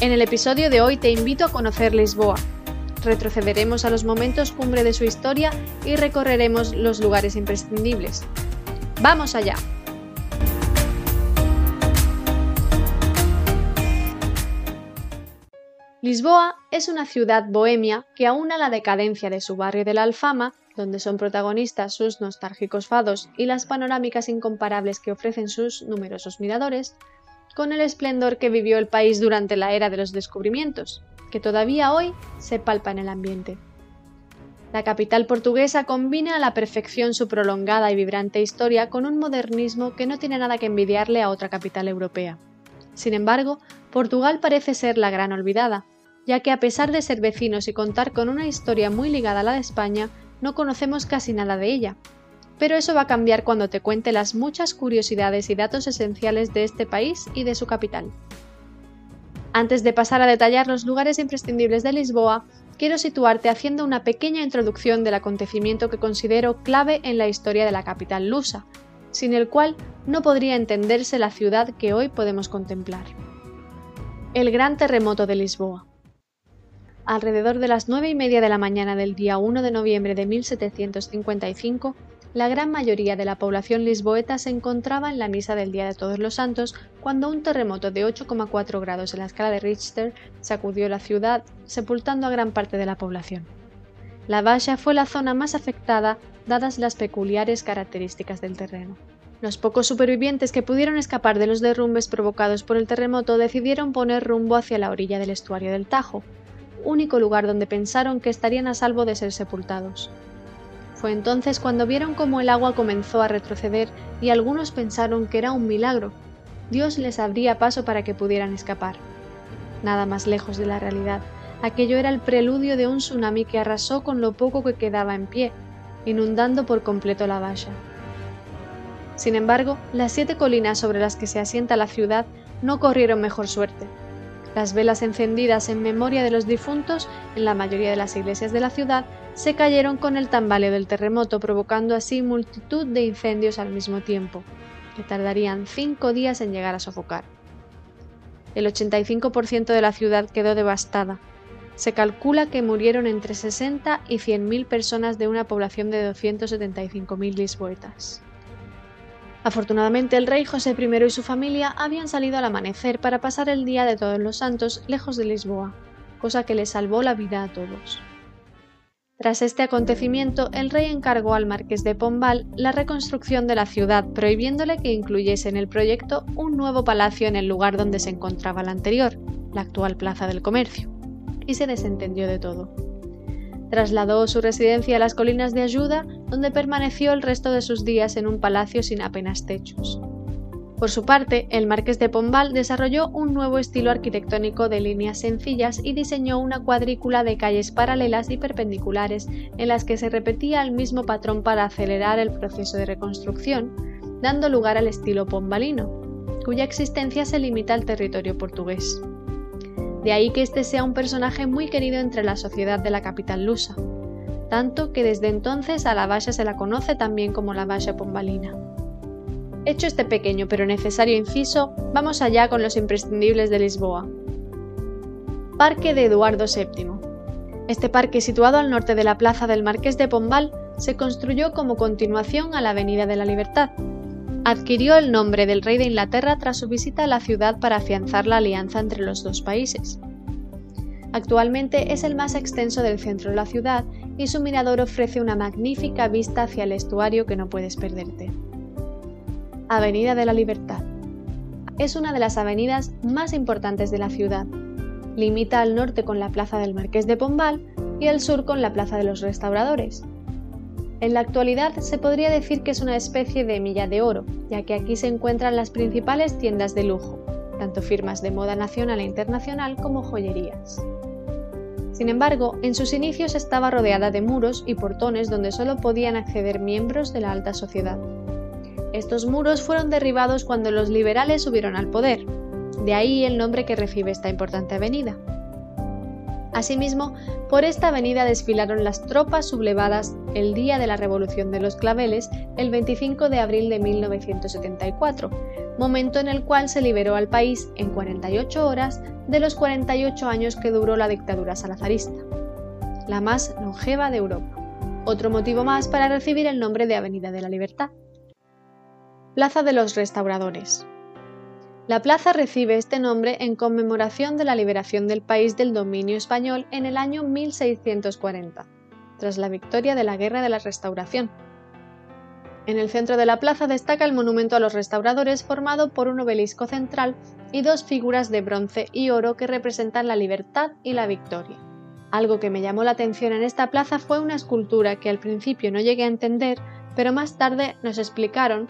En el episodio de hoy te invito a conocer Lisboa. Retrocederemos a los momentos cumbre de su historia y recorreremos los lugares imprescindibles. ¡Vamos allá! Lisboa es una ciudad bohemia que aúna la decadencia de su barrio de la Alfama, donde son protagonistas sus nostálgicos fados y las panorámicas incomparables que ofrecen sus numerosos miradores, con el esplendor que vivió el país durante la era de los descubrimientos, que todavía hoy se palpa en el ambiente. La capital portuguesa combina a la perfección su prolongada y vibrante historia con un modernismo que no tiene nada que envidiarle a otra capital europea. Sin embargo, Portugal parece ser la gran olvidada, ya que a pesar de ser vecinos y contar con una historia muy ligada a la de España, no conocemos casi nada de ella, pero eso va a cambiar cuando te cuente las muchas curiosidades y datos esenciales de este país y de su capital. Antes de pasar a detallar los lugares imprescindibles de Lisboa, quiero situarte haciendo una pequeña introducción del acontecimiento que considero clave en la historia de la capital lusa, sin el cual no podría entenderse la ciudad que hoy podemos contemplar. El gran terremoto de Lisboa. Alrededor de las nueve y media de la mañana del día 1 de noviembre de 1755, la gran mayoría de la población lisboeta se encontraba en la misa del Día de Todos los Santos cuando un terremoto de 8,4 grados en la escala de Richter sacudió la ciudad, sepultando a gran parte de la población. La valla fue la zona más afectada dadas las peculiares características del terreno. Los pocos supervivientes que pudieron escapar de los derrumbes provocados por el terremoto decidieron poner rumbo hacia la orilla del estuario del Tajo, único lugar donde pensaron que estarían a salvo de ser sepultados. Fue entonces cuando vieron cómo el agua comenzó a retroceder y algunos pensaron que era un milagro. Dios les abría paso para que pudieran escapar. Nada más lejos de la realidad. Aquello era el preludio de un tsunami que arrasó con lo poco que quedaba en pie, inundando por completo la valla. Sin embargo, las siete colinas sobre las que se asienta la ciudad no corrieron mejor suerte. Las velas encendidas en memoria de los difuntos en la mayoría de las iglesias de la ciudad se cayeron con el tambaleo del terremoto, provocando así multitud de incendios al mismo tiempo, que tardarían cinco días en llegar a sofocar. El 85% de la ciudad quedó devastada. Se calcula que murieron entre 60 y 100.000 personas de una población de 275.000 lisboetas. Afortunadamente el rey José I y su familia habían salido al amanecer para pasar el día de todos los santos lejos de Lisboa, cosa que les salvó la vida a todos. Tras este acontecimiento, el rey encargó al marqués de Pombal la reconstrucción de la ciudad, prohibiéndole que incluyese en el proyecto un nuevo palacio en el lugar donde se encontraba el anterior, la actual Plaza del Comercio, y se desentendió de todo. Trasladó su residencia a las colinas de Ayuda, donde permaneció el resto de sus días en un palacio sin apenas techos. Por su parte, el marqués de Pombal desarrolló un nuevo estilo arquitectónico de líneas sencillas y diseñó una cuadrícula de calles paralelas y perpendiculares en las que se repetía el mismo patrón para acelerar el proceso de reconstrucción, dando lugar al estilo pombalino, cuya existencia se limita al territorio portugués. De ahí que este sea un personaje muy querido entre la sociedad de la capital lusa, tanto que desde entonces a la valla se la conoce también como la valla pombalina. Hecho este pequeño pero necesario inciso, vamos allá con los imprescindibles de Lisboa. Parque de Eduardo VII. Este parque, situado al norte de la plaza del Marqués de Pombal, se construyó como continuación a la Avenida de la Libertad, Adquirió el nombre del rey de Inglaterra tras su visita a la ciudad para afianzar la alianza entre los dos países. Actualmente es el más extenso del centro de la ciudad y su mirador ofrece una magnífica vista hacia el estuario que no puedes perderte. Avenida de la Libertad. Es una de las avenidas más importantes de la ciudad. Limita al norte con la Plaza del Marqués de Pombal y al sur con la Plaza de los Restauradores, en la actualidad se podría decir que es una especie de milla de oro, ya que aquí se encuentran las principales tiendas de lujo, tanto firmas de moda nacional e internacional como joyerías. Sin embargo, en sus inicios estaba rodeada de muros y portones donde solo podían acceder miembros de la alta sociedad. Estos muros fueron derribados cuando los liberales subieron al poder, de ahí el nombre que recibe esta importante avenida. Asimismo, por esta avenida desfilaron las tropas sublevadas el día de la Revolución de los Claveles, el 25 de abril de 1974, momento en el cual se liberó al país en 48 horas de los 48 años que duró la dictadura salazarista, la más longeva de Europa. Otro motivo más para recibir el nombre de Avenida de la Libertad. Plaza de los Restauradores. La plaza recibe este nombre en conmemoración de la liberación del país del dominio español en el año 1640, tras la victoria de la Guerra de la Restauración. En el centro de la plaza destaca el monumento a los restauradores formado por un obelisco central y dos figuras de bronce y oro que representan la libertad y la victoria. Algo que me llamó la atención en esta plaza fue una escultura que al principio no llegué a entender, pero más tarde nos explicaron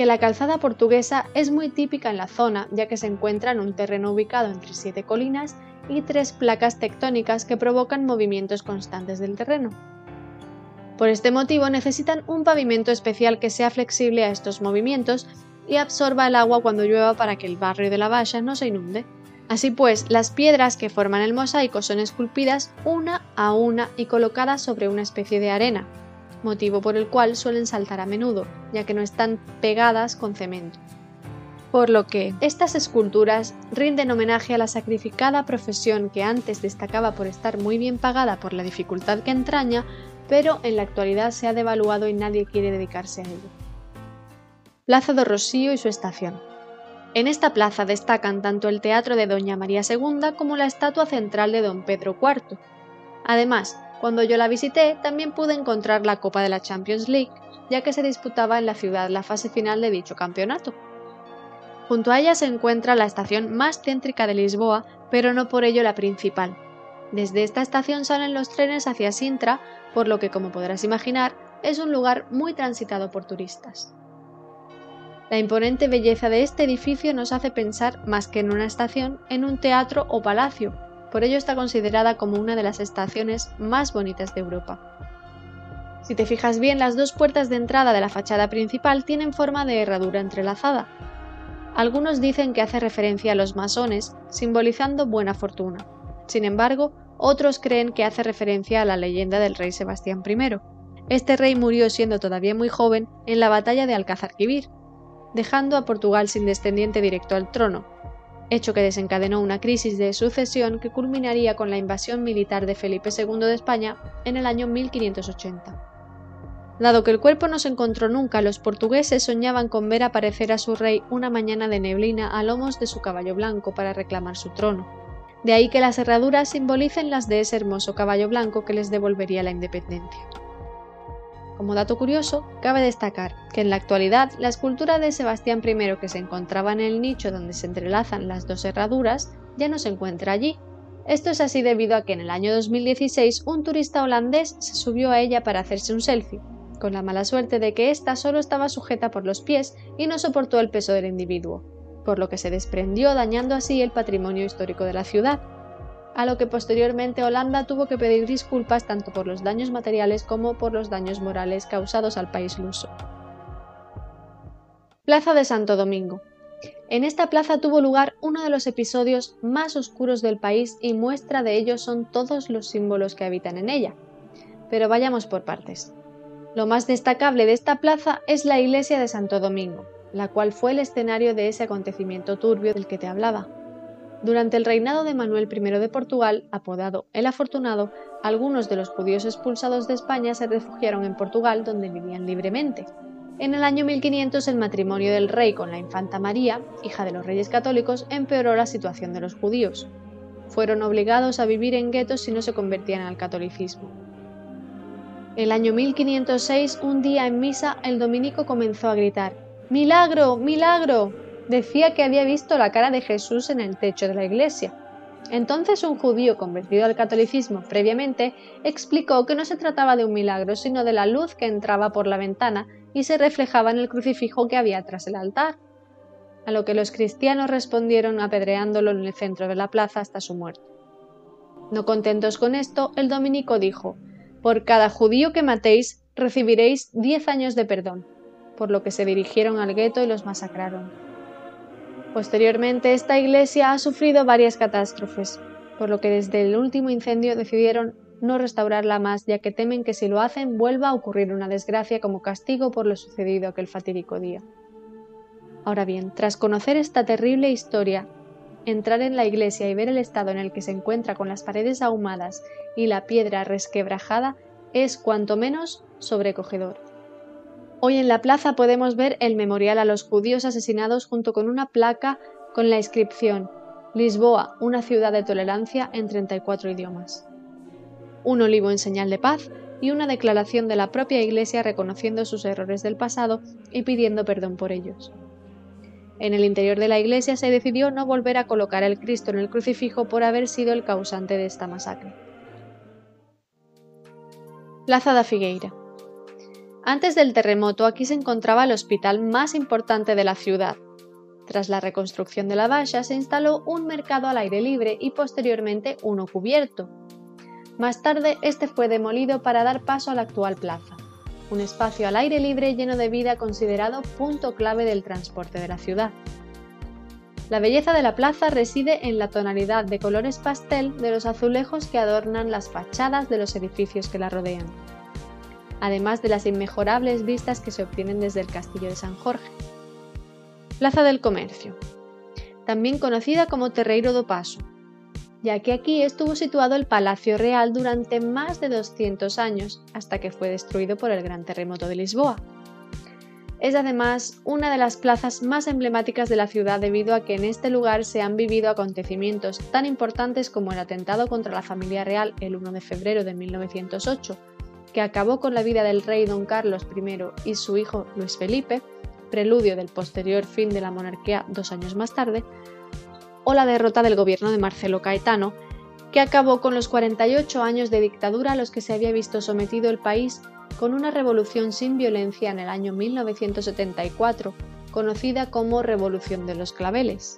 que la calzada portuguesa es muy típica en la zona, ya que se encuentra en un terreno ubicado entre siete colinas y tres placas tectónicas que provocan movimientos constantes del terreno. Por este motivo necesitan un pavimento especial que sea flexible a estos movimientos y absorba el agua cuando llueva para que el barrio de la valla no se inunde. Así pues, las piedras que forman el mosaico son esculpidas una a una y colocadas sobre una especie de arena, motivo por el cual suelen saltar a menudo, ya que no están pegadas con cemento. Por lo que estas esculturas rinden homenaje a la sacrificada profesión que antes destacaba por estar muy bien pagada por la dificultad que entraña, pero en la actualidad se ha devaluado y nadie quiere dedicarse a ello. Plaza de Rocío y su estación. En esta plaza destacan tanto el teatro de Doña María II como la estatua central de Don Pedro IV. Además, cuando yo la visité, también pude encontrar la Copa de la Champions League, ya que se disputaba en la ciudad la fase final de dicho campeonato. Junto a ella se encuentra la estación más céntrica de Lisboa, pero no por ello la principal. Desde esta estación salen los trenes hacia Sintra, por lo que, como podrás imaginar, es un lugar muy transitado por turistas. La imponente belleza de este edificio nos hace pensar, más que en una estación, en un teatro o palacio, por ello está considerada como una de las estaciones más bonitas de Europa. Si te fijas bien, las dos puertas de entrada de la fachada principal tienen forma de herradura entrelazada. Algunos dicen que hace referencia a los masones, simbolizando buena fortuna. Sin embargo, otros creen que hace referencia a la leyenda del rey Sebastián I. Este rey murió siendo todavía muy joven en la batalla de Alcázar-Quibir, dejando a Portugal sin descendiente directo al trono, hecho que desencadenó una crisis de sucesión que culminaría con la invasión militar de Felipe II de España en el año 1580. Dado que el cuerpo no se encontró nunca, los portugueses soñaban con ver aparecer a su rey una mañana de neblina a lomos de su caballo blanco para reclamar su trono. De ahí que las herraduras simbolicen las de ese hermoso caballo blanco que les devolvería la independencia. Como dato curioso, cabe destacar que en la actualidad la escultura de Sebastián I que se encontraba en el nicho donde se entrelazan las dos herraduras ya no se encuentra allí. Esto es así debido a que en el año 2016 un turista holandés se subió a ella para hacerse un selfie, con la mala suerte de que ésta solo estaba sujeta por los pies y no soportó el peso del individuo, por lo que se desprendió dañando así el patrimonio histórico de la ciudad a lo que posteriormente Holanda tuvo que pedir disculpas tanto por los daños materiales como por los daños morales causados al país luso. Plaza de Santo Domingo. En esta plaza tuvo lugar uno de los episodios más oscuros del país y muestra de ello son todos los símbolos que habitan en ella. Pero vayamos por partes. Lo más destacable de esta plaza es la iglesia de Santo Domingo, la cual fue el escenario de ese acontecimiento turbio del que te hablaba. Durante el reinado de Manuel I de Portugal, apodado el Afortunado, algunos de los judíos expulsados de España se refugiaron en Portugal donde vivían libremente. En el año 1500 el matrimonio del rey con la infanta María, hija de los reyes católicos, empeoró la situación de los judíos. Fueron obligados a vivir en guetos si no se convertían al catolicismo. El año 1506, un día en misa, el dominico comenzó a gritar ¡Milagro! ¡Milagro! Decía que había visto la cara de Jesús en el techo de la iglesia. Entonces un judío convertido al catolicismo previamente explicó que no se trataba de un milagro, sino de la luz que entraba por la ventana y se reflejaba en el crucifijo que había tras el altar. A lo que los cristianos respondieron apedreándolo en el centro de la plaza hasta su muerte. No contentos con esto, el dominico dijo, Por cada judío que matéis, recibiréis diez años de perdón, por lo que se dirigieron al gueto y los masacraron. Posteriormente, esta iglesia ha sufrido varias catástrofes, por lo que desde el último incendio decidieron no restaurarla más, ya que temen que si lo hacen vuelva a ocurrir una desgracia como castigo por lo sucedido aquel fatídico día. Ahora bien, tras conocer esta terrible historia, entrar en la iglesia y ver el estado en el que se encuentra con las paredes ahumadas y la piedra resquebrajada es cuanto menos sobrecogedor. Hoy en la plaza podemos ver el memorial a los judíos asesinados junto con una placa con la inscripción Lisboa, una ciudad de tolerancia en 34 idiomas. Un olivo en señal de paz y una declaración de la propia Iglesia reconociendo sus errores del pasado y pidiendo perdón por ellos. En el interior de la iglesia se decidió no volver a colocar el Cristo en el crucifijo por haber sido el causante de esta masacre. Plaza da Figueira. Antes del terremoto aquí se encontraba el hospital más importante de la ciudad. Tras la reconstrucción de la valla se instaló un mercado al aire libre y posteriormente uno cubierto. Más tarde este fue demolido para dar paso a la actual plaza, un espacio al aire libre lleno de vida considerado punto clave del transporte de la ciudad. La belleza de la plaza reside en la tonalidad de colores pastel de los azulejos que adornan las fachadas de los edificios que la rodean además de las inmejorables vistas que se obtienen desde el Castillo de San Jorge. Plaza del Comercio, también conocida como Terreiro do Paso, ya que aquí estuvo situado el Palacio Real durante más de 200 años, hasta que fue destruido por el gran terremoto de Lisboa. Es además una de las plazas más emblemáticas de la ciudad debido a que en este lugar se han vivido acontecimientos tan importantes como el atentado contra la familia real el 1 de febrero de 1908, que acabó con la vida del rey don Carlos I y su hijo Luis Felipe, preludio del posterior fin de la monarquía dos años más tarde, o la derrota del gobierno de Marcelo Caetano, que acabó con los 48 años de dictadura a los que se había visto sometido el país con una revolución sin violencia en el año 1974, conocida como Revolución de los Claveles.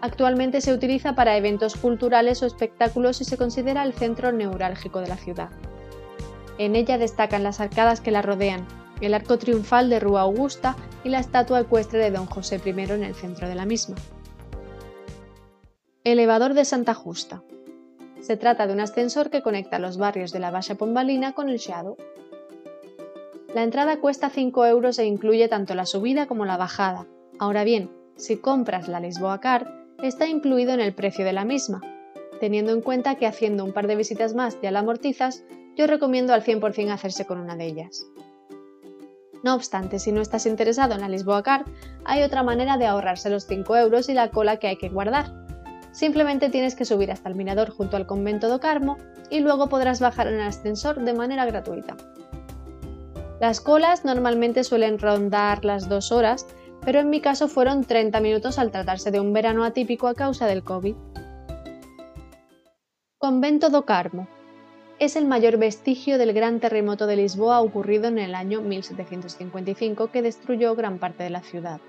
Actualmente se utiliza para eventos culturales o espectáculos y se considera el centro neurálgico de la ciudad. En ella destacan las arcadas que la rodean, el arco triunfal de Rúa Augusta y la estatua ecuestre de Don José I en el centro de la misma. Elevador de Santa Justa. Se trata de un ascensor que conecta los barrios de la Baixa Pombalina con el Shadow. La entrada cuesta 5 euros e incluye tanto la subida como la bajada. Ahora bien, si compras la Lisboa Card, está incluido en el precio de la misma, teniendo en cuenta que haciendo un par de visitas más ya la amortizas, yo recomiendo al 100% hacerse con una de ellas. No obstante, si no estás interesado en la Lisboa Card, hay otra manera de ahorrarse los 5 euros y la cola que hay que guardar. Simplemente tienes que subir hasta el mirador junto al convento do Carmo y luego podrás bajar en el ascensor de manera gratuita. Las colas normalmente suelen rondar las 2 horas, pero en mi caso fueron 30 minutos al tratarse de un verano atípico a causa del COVID. Convento do Carmo, es el mayor vestigio del gran terremoto de Lisboa ocurrido en el año 1755 que destruyó gran parte de la ciudad.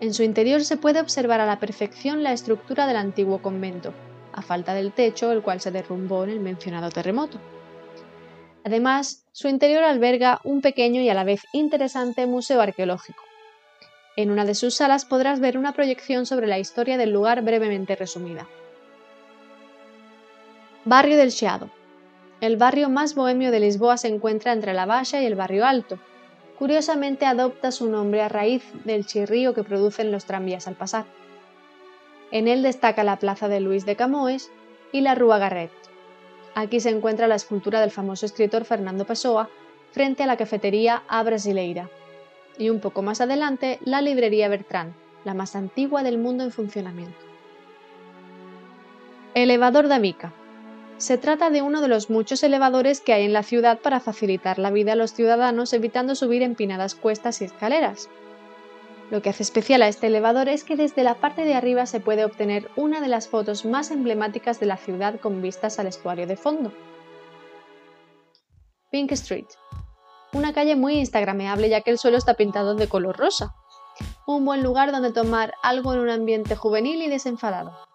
En su interior se puede observar a la perfección la estructura del antiguo convento, a falta del techo, el cual se derrumbó en el mencionado terremoto. Además, su interior alberga un pequeño y a la vez interesante museo arqueológico. En una de sus salas podrás ver una proyección sobre la historia del lugar brevemente resumida. Barrio del Chiado. El barrio más bohemio de Lisboa se encuentra entre la Baixa y el barrio Alto. Curiosamente adopta su nombre a raíz del chirrío que producen los tranvías al pasar. En él destaca la plaza de Luis de Camoes y la Rúa Garret. Aquí se encuentra la escultura del famoso escritor Fernando Pessoa frente a la cafetería A Brasileira. Y un poco más adelante, la librería Bertrand, la más antigua del mundo en funcionamiento. Elevador de Mica. Se trata de uno de los muchos elevadores que hay en la ciudad para facilitar la vida a los ciudadanos evitando subir empinadas cuestas y escaleras. Lo que hace especial a este elevador es que desde la parte de arriba se puede obtener una de las fotos más emblemáticas de la ciudad con vistas al estuario de fondo. Pink Street. Una calle muy instagrameable ya que el suelo está pintado de color rosa. Un buen lugar donde tomar algo en un ambiente juvenil y desenfadado.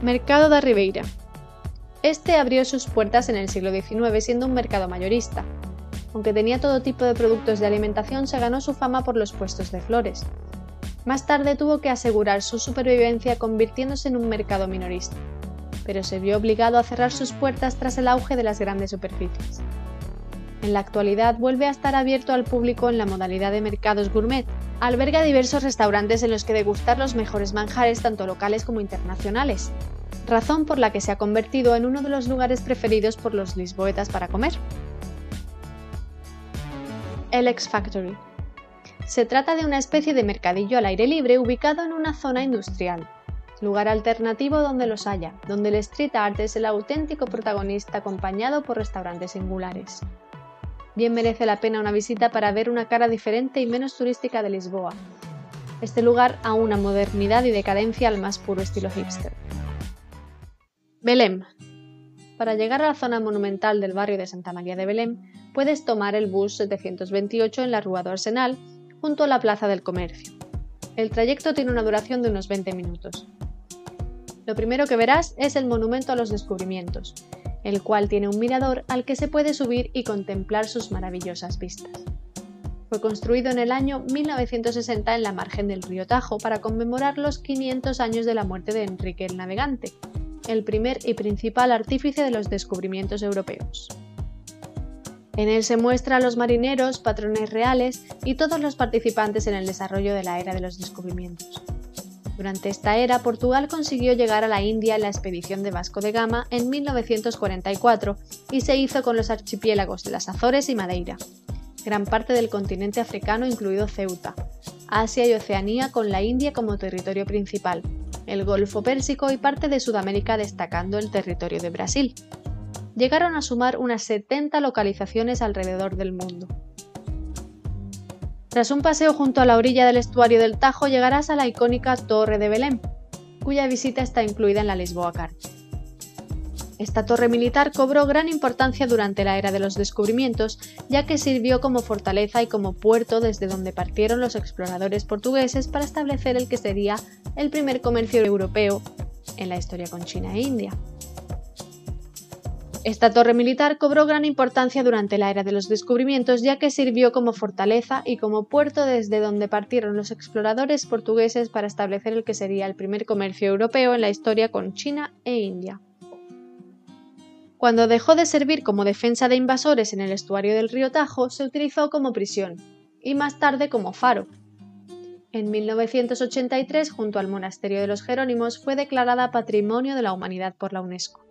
Mercado da Ribeira. Este abrió sus puertas en el siglo XIX siendo un mercado mayorista. Aunque tenía todo tipo de productos de alimentación, se ganó su fama por los puestos de flores. Más tarde tuvo que asegurar su supervivencia convirtiéndose en un mercado minorista, pero se vio obligado a cerrar sus puertas tras el auge de las grandes superficies. En la actualidad vuelve a estar abierto al público en la modalidad de mercados gourmet. Alberga diversos restaurantes en los que degustar los mejores manjares tanto locales como internacionales, razón por la que se ha convertido en uno de los lugares preferidos por los lisboetas para comer. El Factory. Se trata de una especie de mercadillo al aire libre ubicado en una zona industrial, lugar alternativo donde los haya, donde el street art es el auténtico protagonista acompañado por restaurantes singulares bien merece la pena una visita para ver una cara diferente y menos turística de Lisboa. Este lugar a una modernidad y decadencia al más puro estilo hipster. Belém. Para llegar a la zona monumental del barrio de Santa María de Belém, puedes tomar el bus 728 en la Rúa do Arsenal, junto a la Plaza del Comercio. El trayecto tiene una duración de unos 20 minutos. Lo primero que verás es el Monumento a los Descubrimientos, el cual tiene un mirador al que se puede subir y contemplar sus maravillosas vistas. Fue construido en el año 1960 en la margen del río Tajo para conmemorar los 500 años de la muerte de Enrique el Navegante, el primer y principal artífice de los descubrimientos europeos. En él se muestra a los marineros, patrones reales y todos los participantes en el desarrollo de la era de los descubrimientos. Durante esta era, Portugal consiguió llegar a la India en la expedición de Vasco de Gama en 1944 y se hizo con los archipiélagos de las Azores y Madeira, gran parte del continente africano incluido Ceuta, Asia y Oceanía con la India como territorio principal, el Golfo Pérsico y parte de Sudamérica destacando el territorio de Brasil. Llegaron a sumar unas 70 localizaciones alrededor del mundo. Tras un paseo junto a la orilla del estuario del Tajo llegarás a la icónica Torre de Belém, cuya visita está incluida en la Lisboa Card. Esta torre militar cobró gran importancia durante la era de los descubrimientos, ya que sirvió como fortaleza y como puerto desde donde partieron los exploradores portugueses para establecer el que sería el primer comercio europeo en la historia con China e India. Esta torre militar cobró gran importancia durante la era de los descubrimientos ya que sirvió como fortaleza y como puerto desde donde partieron los exploradores portugueses para establecer el que sería el primer comercio europeo en la historia con China e India. Cuando dejó de servir como defensa de invasores en el estuario del río Tajo, se utilizó como prisión y más tarde como faro. En 1983, junto al monasterio de los Jerónimos, fue declarada Patrimonio de la Humanidad por la UNESCO.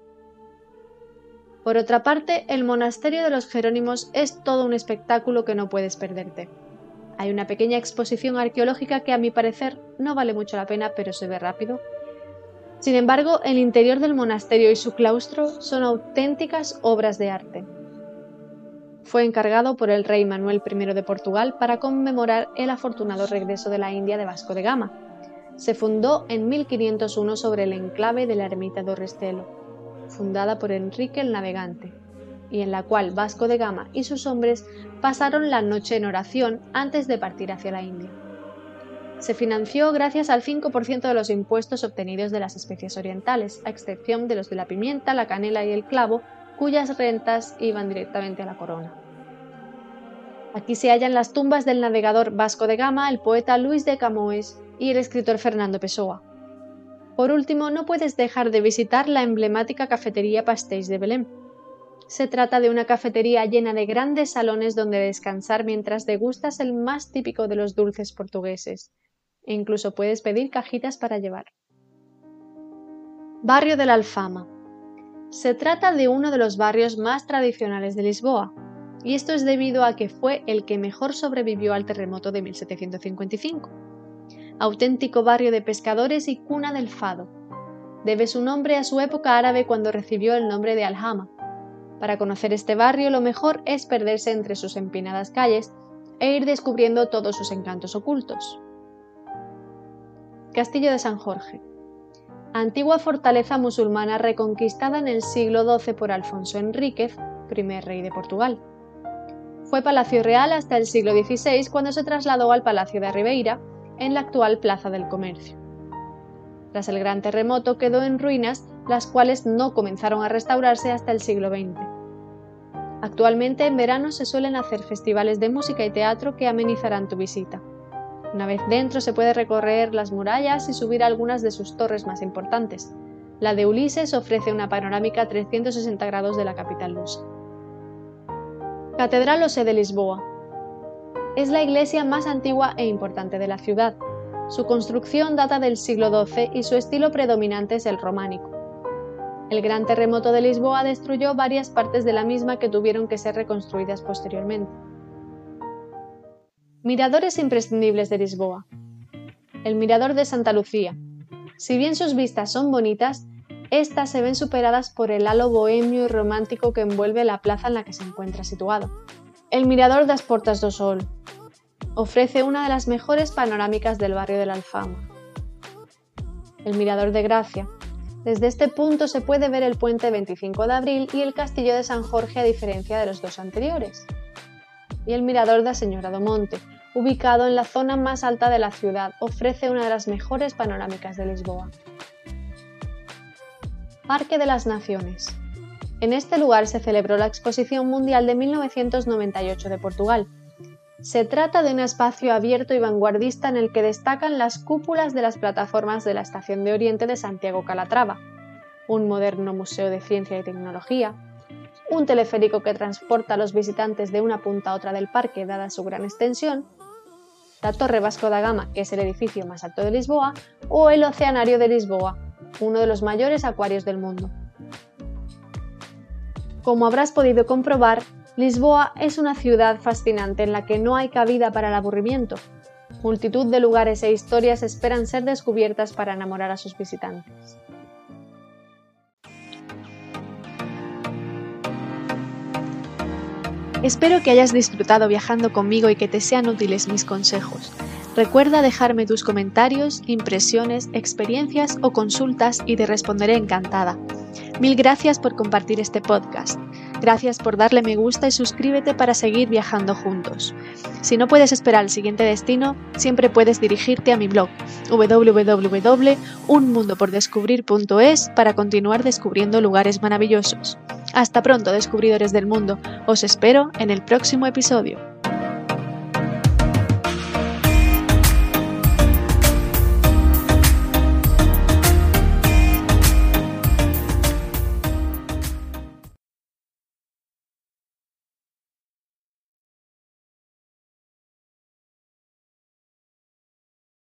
Por otra parte, el monasterio de los Jerónimos es todo un espectáculo que no puedes perderte. Hay una pequeña exposición arqueológica que a mi parecer no vale mucho la pena, pero se ve rápido. Sin embargo, el interior del monasterio y su claustro son auténticas obras de arte. Fue encargado por el rey Manuel I de Portugal para conmemorar el afortunado regreso de la India de Vasco de Gama. Se fundó en 1501 sobre el enclave de la ermita de Orestelo fundada por Enrique el Navegante, y en la cual Vasco de Gama y sus hombres pasaron la noche en oración antes de partir hacia la India. Se financió gracias al 5% de los impuestos obtenidos de las especies orientales, a excepción de los de la pimienta, la canela y el clavo, cuyas rentas iban directamente a la corona. Aquí se hallan las tumbas del navegador Vasco de Gama, el poeta Luis de Camões y el escritor Fernando Pessoa. Por último, no puedes dejar de visitar la emblemática cafetería Pastéis de Belém. Se trata de una cafetería llena de grandes salones donde descansar mientras degustas el más típico de los dulces portugueses. E incluso puedes pedir cajitas para llevar. Barrio de la Alfama. Se trata de uno de los barrios más tradicionales de Lisboa, y esto es debido a que fue el que mejor sobrevivió al terremoto de 1755 auténtico barrio de pescadores y cuna del fado. Debe su nombre a su época árabe cuando recibió el nombre de Alhama. Para conocer este barrio lo mejor es perderse entre sus empinadas calles e ir descubriendo todos sus encantos ocultos. Castillo de San Jorge. Antigua fortaleza musulmana reconquistada en el siglo XII por Alfonso Enríquez, primer rey de Portugal. Fue palacio real hasta el siglo XVI cuando se trasladó al Palacio de Ribeira, en la actual Plaza del Comercio. Tras el gran terremoto quedó en ruinas, las cuales no comenzaron a restaurarse hasta el siglo XX. Actualmente en verano se suelen hacer festivales de música y teatro que amenizarán tu visita. Una vez dentro se puede recorrer las murallas y subir algunas de sus torres más importantes. La de Ulises ofrece una panorámica a 360 grados de la capital lusa. Catedral Ose de Lisboa. Es la iglesia más antigua e importante de la ciudad. Su construcción data del siglo XII y su estilo predominante es el románico. El gran terremoto de Lisboa destruyó varias partes de la misma que tuvieron que ser reconstruidas posteriormente. Miradores imprescindibles de Lisboa. El Mirador de Santa Lucía. Si bien sus vistas son bonitas, estas se ven superadas por el halo bohemio y romántico que envuelve la plaza en la que se encuentra situado. El Mirador das Portas do Sol. Ofrece una de las mejores panorámicas del barrio de la Alfama. El Mirador de Gracia. Desde este punto se puede ver el puente 25 de abril y el castillo de San Jorge a diferencia de los dos anteriores. Y el Mirador da Señora do Monte, ubicado en la zona más alta de la ciudad, ofrece una de las mejores panorámicas de Lisboa. Parque de las Naciones. En este lugar se celebró la Exposición Mundial de 1998 de Portugal. Se trata de un espacio abierto y vanguardista en el que destacan las cúpulas de las plataformas de la Estación de Oriente de Santiago Calatrava, un moderno museo de ciencia y tecnología, un teleférico que transporta a los visitantes de una punta a otra del parque dada su gran extensión, la Torre Vasco da Gama, que es el edificio más alto de Lisboa, o el Oceanario de Lisboa, uno de los mayores acuarios del mundo. Como habrás podido comprobar, Lisboa es una ciudad fascinante en la que no hay cabida para el aburrimiento. Multitud de lugares e historias esperan ser descubiertas para enamorar a sus visitantes. Espero que hayas disfrutado viajando conmigo y que te sean útiles mis consejos. Recuerda dejarme tus comentarios, impresiones, experiencias o consultas y te responderé encantada. Mil gracias por compartir este podcast. Gracias por darle me gusta y suscríbete para seguir viajando juntos. Si no puedes esperar el siguiente destino, siempre puedes dirigirte a mi blog www.unmundopordescubrir.es para continuar descubriendo lugares maravillosos. Hasta pronto, descubridores del mundo. Os espero en el próximo episodio.